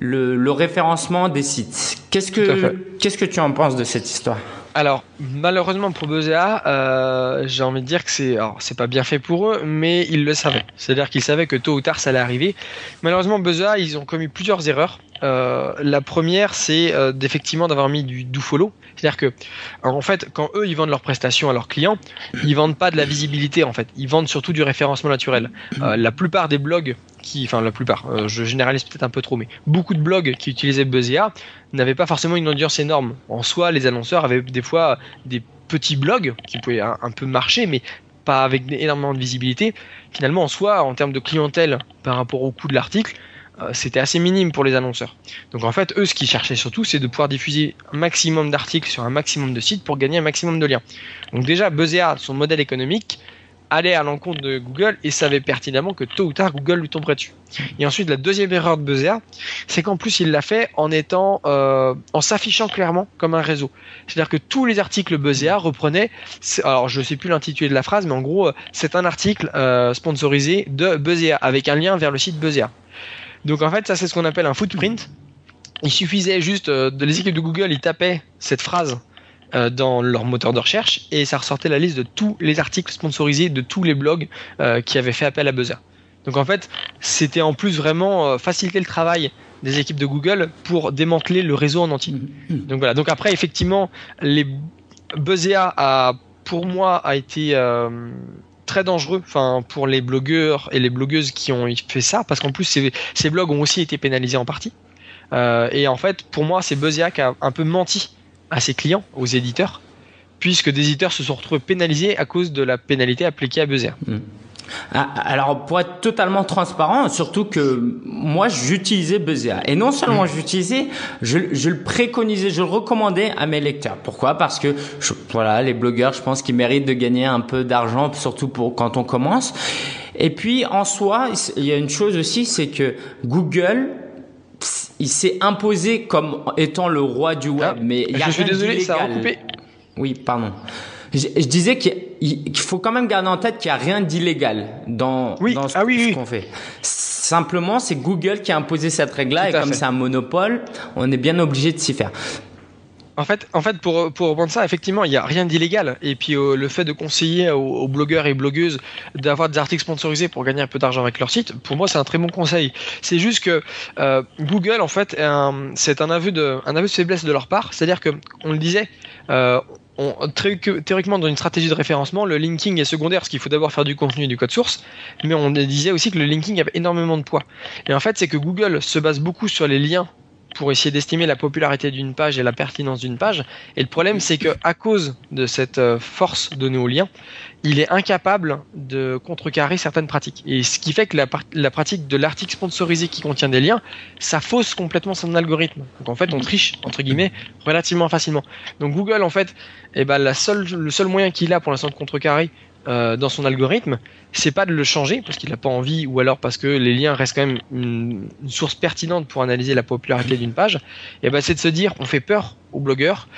le, le référencement des sites. Qu'est-ce que qu'est-ce que tu en penses de cette histoire? Alors, malheureusement pour Buzzea, euh, j'ai envie de dire que c'est, c'est pas bien fait pour eux, mais ils le savaient. C'est-à-dire qu'ils savaient que tôt ou tard ça allait arriver. Malheureusement, Buzzea, ils ont commis plusieurs erreurs. Euh, la première, c'est euh, d'effectivement d'avoir mis du do follow. C'est-à-dire que, en fait, quand eux ils vendent leurs prestations à leurs clients, ils vendent pas de la visibilité en fait. Ils vendent surtout du référencement naturel. La plupart des blogs enfin la plupart, euh, je généralise peut-être un peu trop, mais beaucoup de blogs qui utilisaient Buzzea n'avaient pas forcément une audience énorme. En soi, les annonceurs avaient des fois des petits blogs qui pouvaient un, un peu marcher, mais pas avec énormément de visibilité. Finalement, en soi, en termes de clientèle par rapport au coût de l'article, euh, c'était assez minime pour les annonceurs. Donc en fait, eux, ce qu'ils cherchaient surtout, c'est de pouvoir diffuser un maximum d'articles sur un maximum de sites pour gagner un maximum de liens. Donc déjà, Buzzea, son modèle économique, allait à l'encontre de Google et savait pertinemment que tôt ou tard Google lui tomberait dessus. Et ensuite la deuxième erreur de Buzzea, c'est qu'en plus il l'a fait en étant, euh, en s'affichant clairement comme un réseau. C'est-à-dire que tous les articles Buzzea reprenaient, alors je sais plus l'intitulé de la phrase, mais en gros euh, c'est un article euh, sponsorisé de Buzzea avec un lien vers le site Buzzea. Donc en fait ça c'est ce qu'on appelle un footprint. Il suffisait juste de les équipes de Google, ils tapaient cette phrase euh, dans leur moteur de recherche et ça ressortait la liste de tous les articles sponsorisés de tous les blogs euh, qui avaient fait appel à Buzzer. Donc en fait, c'était en plus vraiment euh, faciliter le travail des équipes de Google pour démanteler le réseau en entier. Donc voilà. Donc après, effectivement, les Buzzea a, pour moi, a été très dangereux, enfin pour les blogueurs et les blogueuses qui ont fait ça, parce qu'en plus ces, blogs ont aussi été pénalisés en partie. et en fait, pour moi, c'est Buzzea qui a un peu menti à ses clients, aux éditeurs, puisque des éditeurs se sont retrouvés pénalisés à cause de la pénalité appliquée à Buzzer. Hmm. Ah, alors pour être totalement transparent, surtout que moi j'utilisais Buzzer et non seulement hmm. j'utilisais, je, je, le préconisais, je le recommandais à mes lecteurs. Pourquoi? Parce que voilà, les blogueurs, je pense qu'ils méritent de gagner un peu d'argent, surtout pour quand on commence. Et puis en soi, il y a une chose aussi, c'est que Google il s'est imposé comme étant le roi du web. Ah, mais je suis désolé, ça a recoupé. Oui, pardon. Je, disais qu'il faut quand même garder en tête qu'il n'y a rien d'illégal dans, dans ce, ah qu'on fait. Simplement, c'est Google qui a imposé cette règle-là et comme c'est un monopole, on est bien obligé de s'y faire. En fait, en fait, pour pour reprendre ça, effectivement, il n'y a rien d'illégal. Et puis euh, le fait de conseiller aux, blogueurs et blogueuses d'avoir des articles sponsorisés pour gagner un peu d'argent avec leur site, pour moi, c'est un très bon conseil. C'est juste que euh, Google, en fait, c'est un aveu de un de faiblesse de leur part. C'est-à-dire que on le disait. Euh, on, théoriquement, dans une stratégie de référencement, le linking est secondaire parce qu'il faut d'abord faire du contenu et du code source, mais on disait aussi que le linking avait énormément de poids. Et en fait, c'est que Google se base beaucoup sur les liens pour essayer d'estimer la popularité d'une page et la pertinence d'une page. Et le problème, c'est que à cause de cette euh, force donnée au lien, il est incapable de contrecarrer certaines pratiques. Et ce qui fait que la, pratique de l'article sponsorisé qui contient des liens, ça fausse complètement son algorithme. Donc en fait, on triche entre guillemets relativement facilement. Donc Google, en fait, eh ben, le seul moyen qu'il a pour l'instant de contrecarrer euh, dans son algorithme, c'est pas de le changer parce qu'il n'a pas envie ou alors parce que les liens restent quand même une, source pertinente pour analyser la popularité d'une page. Et ben c'est de se dire on fait peur aux blogueurs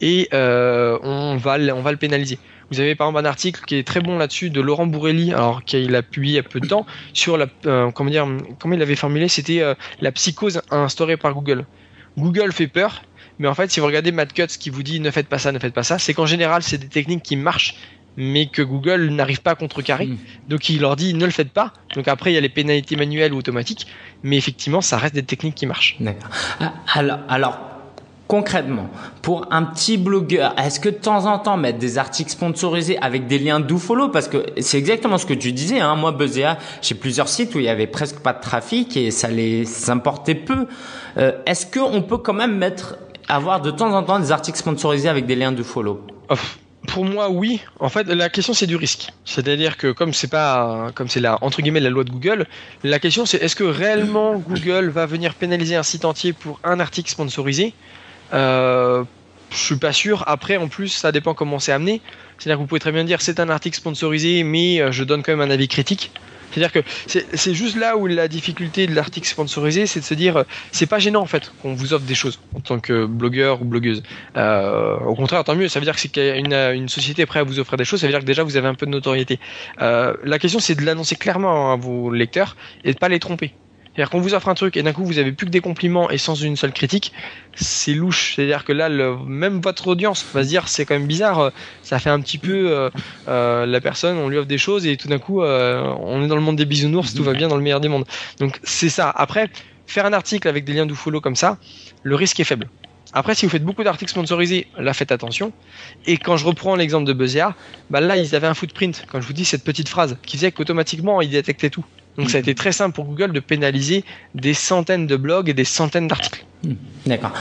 et euh, on va on va le pénaliser. Vous avez par exemple un article qui est très bon là-dessus de Laurent Bourrelli, alors qu'il a publié il y a peu de temps sur la euh, comment dire comment il avait formulé, c'était la psychose instaurée par Google. Google fait peur, mais en fait, si vous regardez Matt Cutts qui vous dit ne faites pas ça, ne faites pas ça, c'est qu'en général, c'est des techniques qui marchent mais que Google n'arrive pas à contrecarrer. Hmm. Donc il leur dit ne le faites pas. Donc après il y a les pénalités manuelles ou automatiques, mais effectivement ça reste des techniques qui marchent. D'accord. Ah, alors, alors concrètement, pour un petit blogueur, est-ce que de temps en temps mettre des articles sponsorisés avec des liens do follow? Parce que c'est exactement ce que tu disais. Hein. Moi, Buzzea, j'ai plusieurs sites où il y avait presque pas de trafic et ça les importait peu. Euh, est-ce qu'on peut quand même mettre, avoir de temps en temps des articles sponsorisés avec des liens do follow? Pour moi, oui. En fait, la question c'est du risque. C'est-à-dire que comme c'est pas, comme c'est la entre guillemets la loi de Google, la question c'est est-ce que réellement Google va venir pénaliser un site entier pour un article sponsorisé? Euh, je suis pas sûr. Après, en plus, ça dépend comment c'est amené. C'est-à-dire que vous pouvez très bien dire c'est un article sponsorisé, mais euh, je donne quand même un avis critique. C'est-à-dire que c'est juste là où la difficulté de l'article sponsorisé, c'est de se dire, euh, c'est pas gênant en fait qu'on vous offre des choses en tant que blogueur ou blogueuse. Euh, au contraire, tant mieux. Ça veut dire que c'est une, une société prête à vous offrir des choses. Ça veut dire que déjà vous avez un peu de notoriété. la question, c'est de l'annoncer clairement à vos lecteurs et de pas les tromper. C'est-à-dire qu'on vous offre un truc et d'un coup vous avez plus que des compliments et sans une seule critique, c'est louche. C'est-à-dire que là, même votre audience va se dire c'est quand même bizarre, euh, ça fait un petit peu euh, euh, la personne, on lui offre des choses et tout d'un coup on est dans le monde des bisounours, tout va bien dans le meilleur des mondes. Donc c'est ça. Après, faire un article avec des liens do follow comme ça, le risque est faible. Après, si vous faites beaucoup d'articles sponsorisés, là, faites attention. Et quand je reprends l'exemple de Buzzea, bah là, ils avaient un footprint. Quand je vous dis cette petite phrase, qui disait qu'automatiquement, ils détectaient tout. Donc ça a été très simple pour Google de pénaliser des centaines de blogs et des centaines d'articles. Hmm. D'accord.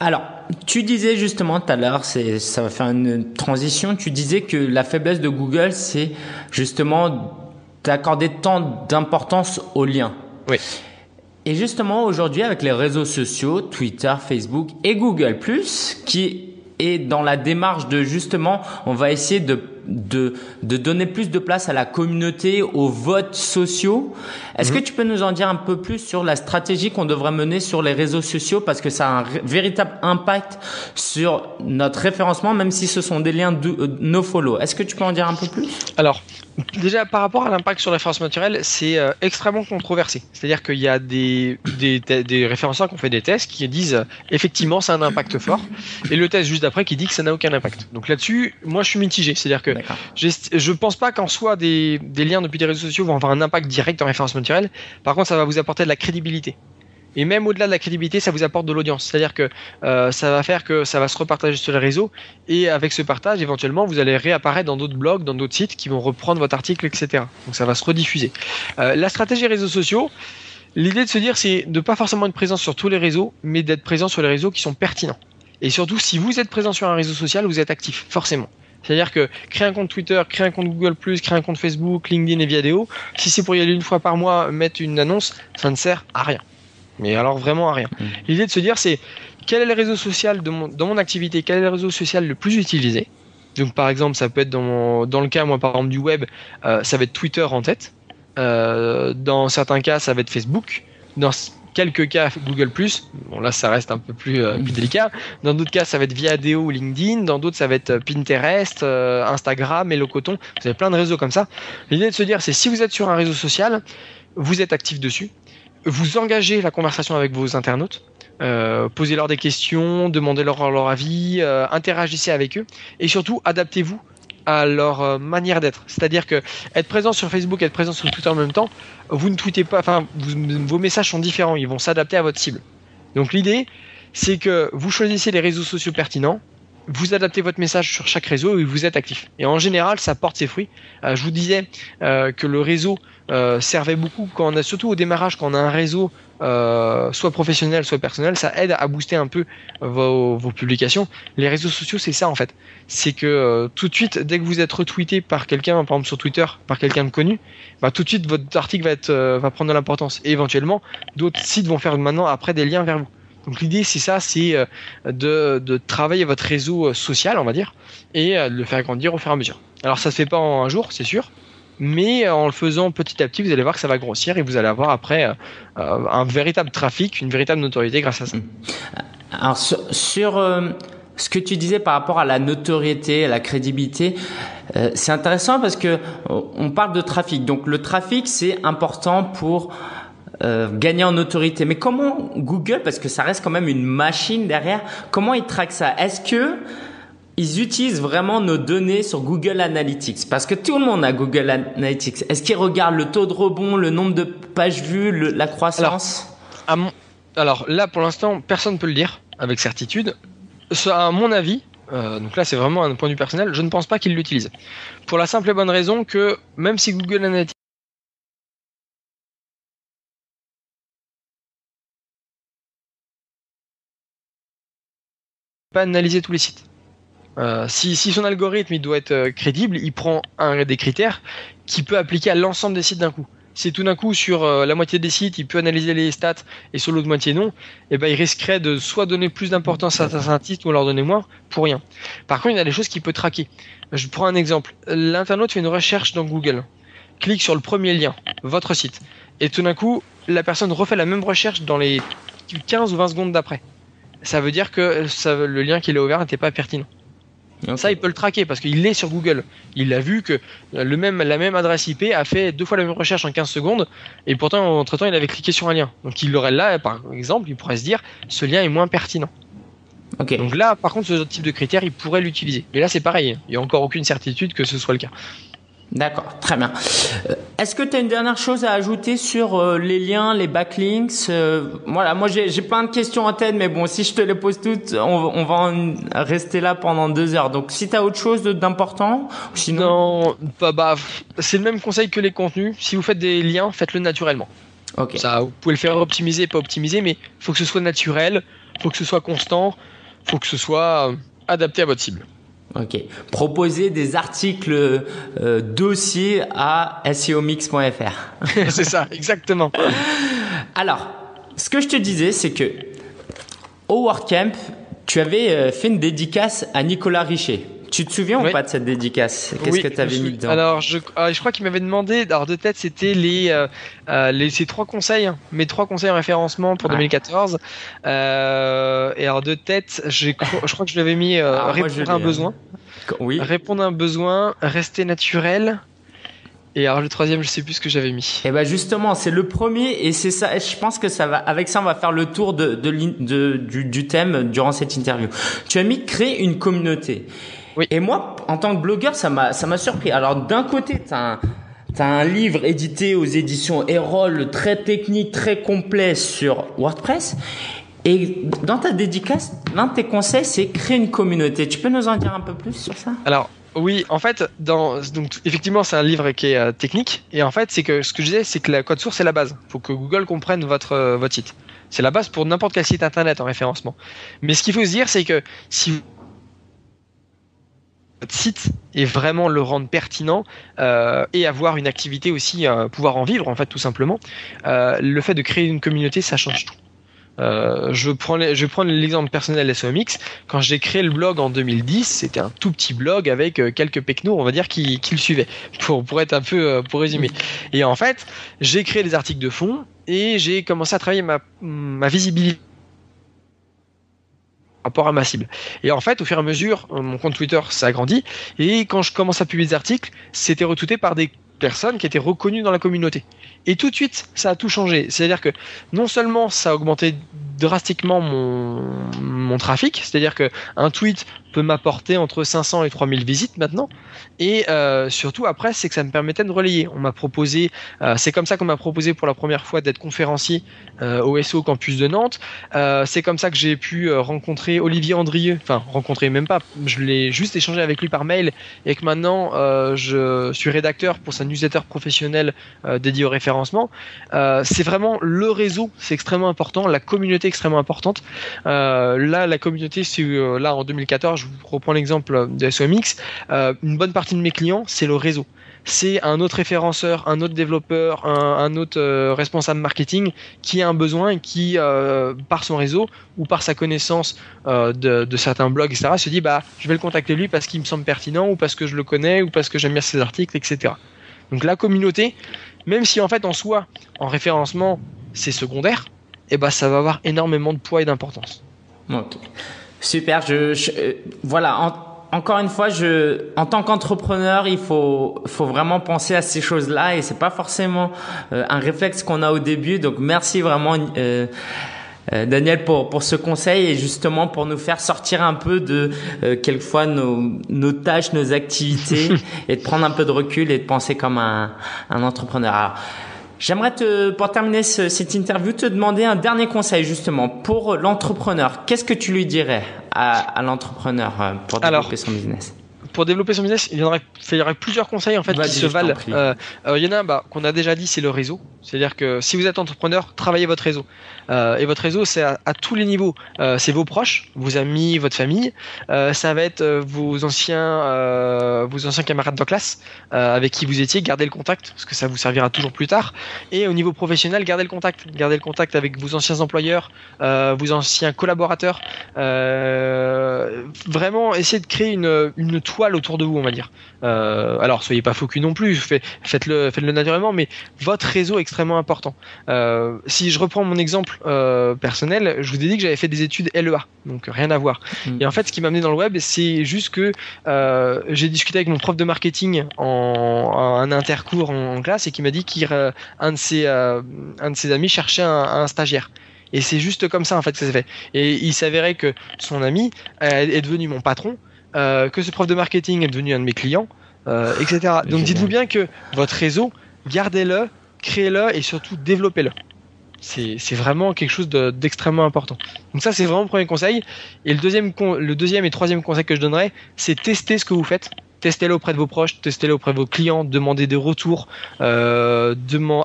Alors, tu disais justement tout à l'heure, ça va faire une transition, tu disais que la faiblesse de Google, c'est justement d'accorder tant d'importance aux liens. Oui. Et justement, aujourd'hui, avec les réseaux sociaux, Twitter, Facebook et Google+, qui est dans la démarche de justement, on va essayer de de, de donner plus de place à la communauté, aux votes sociaux. Est-ce que mhm. tu peux nous en dire un peu plus sur la stratégie qu'on devrait mener sur les réseaux sociaux? Parce que ça a un véritable impact sur notre référencement, même si ce sont des liens de, euh, no follow. Est-ce que tu peux en dire un peu plus? Alors, déjà par rapport à l'impact sur le référencement naturel, c'est euh, extrêmement controversé. C'est-à-dire qu'il y a des, des, des référenceurs qui ont fait des tests qui disent euh, effectivement c'est un impact fort, et le test juste après qui dit que ça n'a aucun impact. Donc là-dessus, moi je suis mitigé. C'est-à-dire que je pense pas qu'en soi des, liens depuis des réseaux sociaux vont avoir un impact direct en référencement naturel. Par contre, ça va vous apporter de la crédibilité. Et même au-delà de la crédibilité, ça vous apporte de l'audience. C'est-à-dire que euh, ça va faire que ça va se repartager sur les réseaux. Et avec ce partage, éventuellement, vous allez réapparaître dans d'autres blogs, dans d'autres sites qui vont reprendre votre article, etc. Donc ça va se rediffuser. Euh, la stratégie réseaux sociaux, l'idée de se dire, c'est de pas forcément être présent sur tous les réseaux, mais d'être présent sur les réseaux qui sont pertinents. Et surtout, si vous êtes présent sur un réseau social, vous êtes actif, forcément. C'est-à-dire que créer un compte Twitter, créer un compte Google+, créer un compte Facebook, LinkedIn et Viadeo, si c'est pour y aller une fois par mois, mettre une annonce, ça ne sert à rien. Mais alors vraiment à rien. Mmh. L'idée de se dire c'est quel est le réseau social de mon, dans mon activité, quel est le réseau social le plus utilisé? Donc par exemple, ça peut être dans, dans le cas, moi par exemple du web, euh, ça va être Twitter en tête. Euh, dans certains cas, ça va être Facebook. Dans quelques cas Google bon là ça reste un peu plus, euh, délicat. Dans d'autres cas ça va être Viadeo ou LinkedIn, dans d'autres ça va être euh, Pinterest, euh, Instagram et Locoton. Vous avez plein de réseaux comme ça. L'idée de se dire c'est si vous êtes sur un réseau social, vous êtes actif dessus, vous engagez la conversation avec vos internautes. posez-leur des questions, demandez-leur leur avis, interagissez avec eux et surtout adaptez-vous à leur euh, manière d'être. C'est-à-dire que être présent sur Facebook, être présent sur Twitter en même temps, vous ne tweetez pas, enfin, vos messages sont différents, ils vont s'adapter à votre cible. Donc l'idée, c'est que vous choisissez les réseaux sociaux pertinents, vous adaptez votre message sur chaque réseau et vous êtes actif. Et en général, ça porte ses fruits. Euh, je vous disais euh, que le réseau servait beaucoup quand on a, surtout au démarrage, quand on a un réseau soit professionnel, soit personnel, ça aide à booster un peu vos, publications. Les réseaux sociaux, c'est ça en fait. C'est que tout de suite, dès que vous êtes retweeté par quelqu'un, par exemple sur Twitter, par quelqu'un de connu, bah, tout de suite votre article va prendre de l'importance. Et éventuellement, d'autres sites vont faire maintenant après des liens vers vous. Donc l'idée c'est ça, c'est euh, de, travailler votre réseau euh, social, on va dire, et euh, de le faire grandir au fur et à mesure. Alors ça se fait pas en un jour, c'est sûr, mais en le faisant petit à petit, vous allez voir que ça va grossir et vous allez avoir après un véritable trafic, une véritable notoriété grâce à ça. Alors sur, ce que tu disais par rapport à la notoriété, à la crédibilité, c'est intéressant parce que on parle de trafic. Donc le trafic c'est important pour euh, gagner en autorité. Mais comment Google, parce que ça reste quand même une machine derrière, comment ils traquent ça? Est-ce que ils utilisent vraiment nos données sur Google Analytics Parce que tout le monde a Google Analytics. Est-ce qu'ils regardent le taux de rebond, le nombre de pages vues, la croissance? Alors, là, pour l'instant, personne ne peut le dire. avec certitude, à mon avis, euh, donc là c'est vraiment un point de vue personnel, je ne pense pas qu'il l'utilise. Pour la simple et bonne raison que même si Google Analytics pas analyser tous les sites. Euh, si, son algorithme doit être euh, crédible, il prend un des critères qui peut appliquer à l'ensemble des sites d'un coup. Si tout d'un coup sur euh, la moitié des sites il peut analyser les stats et sur l'autre moitié non, eh ben il risquerait de soit donner plus d'importance à certains sites ou leur donner moins pour rien. Par contre il y a des choses qu'il peut traquer. Je prends un exemple. L'internaute fait une recherche dans Google, clique sur le premier lien, votre site, et tout d'un coup la personne refait la même recherche dans les 15 ou 20 secondes d'après. Ça veut dire que le lien qu'il a ouvert n'était pas pertinent. Ça, il peut le traquer parce qu'il est sur Google. Il a vu que le même, la même adresse IP a fait deux fois la même recherche en 15 secondes et pourtant, entre temps, il avait cliqué sur un lien. Donc, il l'aurait là, par exemple, il pourrait se dire ce lien est moins pertinent. Donc là, par contre, ce type de critère, il pourrait l'utiliser. Mais là, c'est pareil. Il n'y a encore aucune certitude que ce soit le cas. D'accord, très bien. Euh, est-ce que tu as une dernière chose à ajouter sur euh, les liens, les backlinks euh, Voilà, moi j'ai plein de questions en tête, mais bon, si je te les pose toutes, on, va en rester là pendant deux heures. Donc, si tu as autre chose d'important, sinon... Non, bah, c'est le même conseil que les contenus. Si vous faites des liens, faites-le naturellement. Ok. Ça, vous pouvez le faire optimiser, pas optimiser, mais il faut que ce soit naturel, il faut que ce soit constant, il faut que ce soit adapté à votre cible. Ok. Proposer des articles euh, dossiers à SEOmix.fr. c'est ça, exactement. Alors, ce que je te disais, c'est que au WordCamp, tu avais euh, fait une dédicace à Nicolas Richer. Tu te souviens ou pas de cette dédicace? Qu'est-ce que tu avais mis dedans? Alors, je, ah, je crois qu'il m'avait demandé, alors de tête, c'était les, euh, euh, les ces trois conseils, hein, mes trois conseils en référencement pour 2014. Euh, et alors de tête, je crois que je l'avais mis ah, répondre à un besoin. Oui. Répondre à un besoin, rester naturel. Et alors le troisième, je sais plus ce que j'avais mis. Et eh ben justement, c'est le premier et c'est ça. Je pense que ça va. Avec ça, on va faire le tour de, de, de du, du, thème durant cette interview. Tu as mis créer une communauté. Et moi, en tant que blogueur, ça m'a, ça m'a surpris. Alors, d'un côté, t'as un, T'as un livre édité aux éditions Erol, très technique, très complet sur WordPress. Et dans ta dédicace, l'un de tes conseils, c'est créer une communauté. Tu peux nous en dire un peu plus sur ça? Alors, oui, en fait, dans, donc, effectivement, c'est un livre qui est euh, technique. Et en fait, c'est que ce que je disais, c'est que la code source, c'est la base. Il faut que Google comprenne votre, euh, votre site. C'est la base pour n'importe quel site internet en référencement. Mais ce qu'il faut se dire, c'est que si votre site et vraiment le rendre pertinent euh, et avoir une activité aussi, euh, pouvoir en vivre en fait tout simplement. Euh, le fait de créer une communauté, ça change tout. je prends je vais prendre l'exemple personnel SOMX. Quand j'ai créé le blog en 2010, c'était un tout petit blog avec quelques pecnos, on va dire, qui, qui le suivaient. Pour, pour être un peu, pour résumer. Et en fait, j'ai créé des articles de fond et j'ai commencé à travailler ma, ma visibilité rapport à ma cible. Et en fait, au fur et à mesure, euh, mon compte Twitter s'agrandit et quand je commence à publier des articles, c'était retweeté par des personnes qui étaient reconnues dans la communauté. Et tout de suite, ça a tout changé. C'est-à-dire que non seulement ça a augmenté drastiquement mon, mon trafic, c'est-à-dire que un tweet peut m'apporter entre 500 et 3000 visites maintenant. Et euh, surtout après, c'est que ça me permettait de relayer. On m'a proposé, euh, c'est comme ça qu'on m'a proposé pour la première fois d'être conférencier euh, au SO Campus de Nantes. C'est comme ça que j'ai pu rencontrer Olivier Andrieux. Enfin, rencontrer même pas. Je l'ai juste échangé avec lui par mail et que maintenant je suis rédacteur pour sa newsletter professionnelle dédiée au référencement. c'est vraiment le réseau, c'est extrêmement important, la communauté extrêmement importante. là, la communauté, c'est là en 2014 je reprends l'exemple de SOMX, euh, une bonne partie de mes clients, c'est le réseau. C'est un autre référenceur, un autre développeur, un, autre euh, responsable marketing qui a un besoin et qui, euh, par son réseau ou par sa connaissance de, certains blogs, etc., se dit bah je vais le contacter lui parce qu'il me semble pertinent ou parce que je le connais ou parce que j'aime bien ses articles, etc. Donc la communauté, même si en fait en soi, en référencement, c'est secondaire, eh bah ça va avoir énormément de poids et d'importance. Super. Je, euh, voilà. encore une fois, je, en tant qu'entrepreneur, il faut, faut vraiment penser à ces choses-là et c'est pas forcément euh, un réflexe qu'on a au début. Donc, merci vraiment. Euh, Daniel pour pour ce conseil et justement pour nous faire sortir un peu de quelquefois nos nos tâches, nos activités et de prendre un peu de recul et de penser comme un un entrepreneur. J'aimerais te, pour terminer cette interview, te demander un dernier conseil justement pour l'entrepreneur. Qu'est-ce que tu lui dirais à, à l'entrepreneur euh, pour développer son business? pour développer son business, il y, aurait, il y aurait plusieurs conseils en fait qui se valent. Euh, il y en a un bah, qu'on a déjà dit, c'est le réseau. C'est-à-dire que si vous êtes entrepreneur, travaillez votre réseau. Euh, et votre réseau, c'est à, tous les niveaux. Euh, c'est vos proches, vos amis, votre famille. Euh, ça va être euh, vos anciens, euh, vos anciens camarades de classe avec qui vous étiez. Gardez le contact parce que ça vous servira toujours plus tard. Et au niveau professionnel, gardez le contact. Gardez le contact avec vos anciens employeurs, vos anciens collaborateurs. vraiment, essayez de créer une, une toile autour de vous, on va dire. alors, soyez pas faux non plus. Faites-le, faites-le naturellement, mais votre réseau est extrêmement important. si je reprends mon exemple euh, personnel, je vous ai dit que j'avais fait des études LEA, donc rien à voir. Mm. Et en fait, ce qui m'a amené dans le web, c'est juste que euh, j'ai discuté avec mon prof de marketing en, un intercours en, classe et qui m'a dit qu'un euh, de ses un de ses amis cherchait un, stagiaire. Et c'est juste comme ça en fait que ça s'est fait. Et il s'avérait que son ami est devenu mon patron, que ce prof de marketing est devenu un de mes clients, etc. Donc dites-vous bien que votre réseau, gardez-le, créez-le et surtout développez-le. C'est vraiment quelque chose d'extrêmement important. Donc ça, c'est vraiment le premier conseil. Et le deuxième, le deuxième et troisième conseil que je donnerais, c'est tester ce que vous faites. Testez-le auprès de vos proches, testez-le auprès de vos clients, demandez des retours, euh,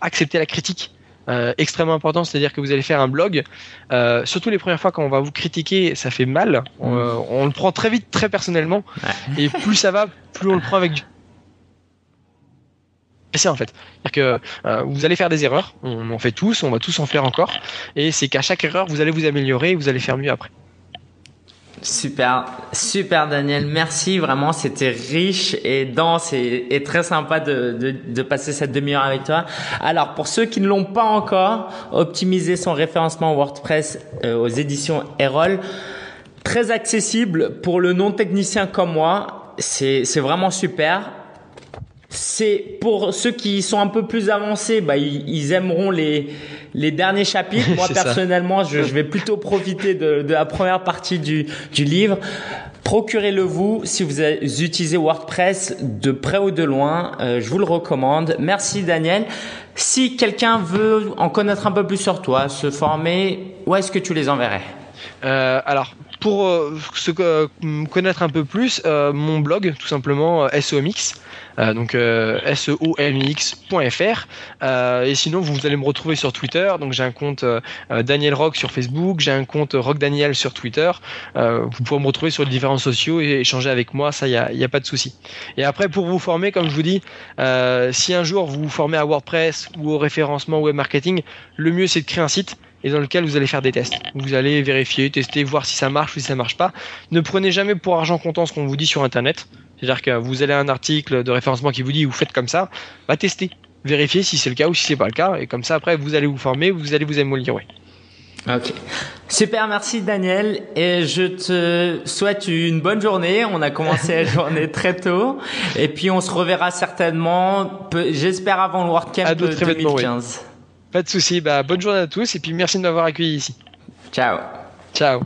accepter la critique. Euh, extrêmement important, c'est-à-dire que vous allez faire un blog. Euh, surtout les premières fois quand on va vous critiquer, ça fait mal. On, mm. on le prend très vite, très personnellement. Et plus ça va, plus on le prend avec du c'est en fait. C'est-à-dire que euh, vous allez faire des erreurs, on en fait tous, on va tous en faire encore, et c'est qu'à chaque erreur, vous allez vous améliorer et vous allez faire mieux après. Super, super Daniel, merci vraiment, c'était riche et dense et, très sympa de, de, passer cette demi-heure avec toi. Alors pour ceux qui ne l'ont pas encore, optimiser son référencement WordPress euh, aux éditions Erol, très accessible pour le non-technicien comme moi, c'est vraiment super c'est pour ceux qui sont un peu plus avancés, bah, ils, aimeront les, les derniers chapitres. Moi, personnellement, je, je, vais plutôt profiter de, de, la première partie du, du livre. Procurez-le vous si vous utilisez WordPress de près ou de loin. Euh, je vous le recommande. Merci Daniel. Si quelqu'un veut en connaître un peu plus sur toi, se former, où est-ce que tu les enverrais? Euh, Alors, pour euh, se connaître un peu plus, euh, mon blog, tout simplement, SOMX. Euh, donc euh. Euh, et sinon, vous allez me retrouver sur Twitter. Donc j'ai un compte Daniel Rock sur Facebook, j'ai un compte Rock Daniel sur Twitter. vous pouvez me retrouver sur les différents sociaux et échanger avec moi. Ça, il n'y a, a, pas de souci. Et après, pour vous former, comme je vous dis, si un jour vous vous formez à WordPress ou au référencement web marketing, le mieux c'est de créer un site et dans lequel vous allez faire des tests. Vous allez vérifier, tester, voir si ça marche ou si ça marche pas. Ne prenez jamais pour argent comptant ce qu'on vous dit sur Internet. C'est-à-dire que vous allez à un article de référencement qui vous dit vous faites comme ça, va tester, vérifier si c'est le cas ou si c'est pas le cas, et comme ça après vous allez vous former, vous allez vous améliorer. Ok. Super, merci Daniel. Et je te souhaite une bonne journée. On a commencé la journée très tôt. Et puis on se reverra certainement, j'espère avant le WordCamp 2015. Pas de souci. Bah, bonne journée à tous et puis merci de m'avoir accueilli ici. Ciao. Ciao.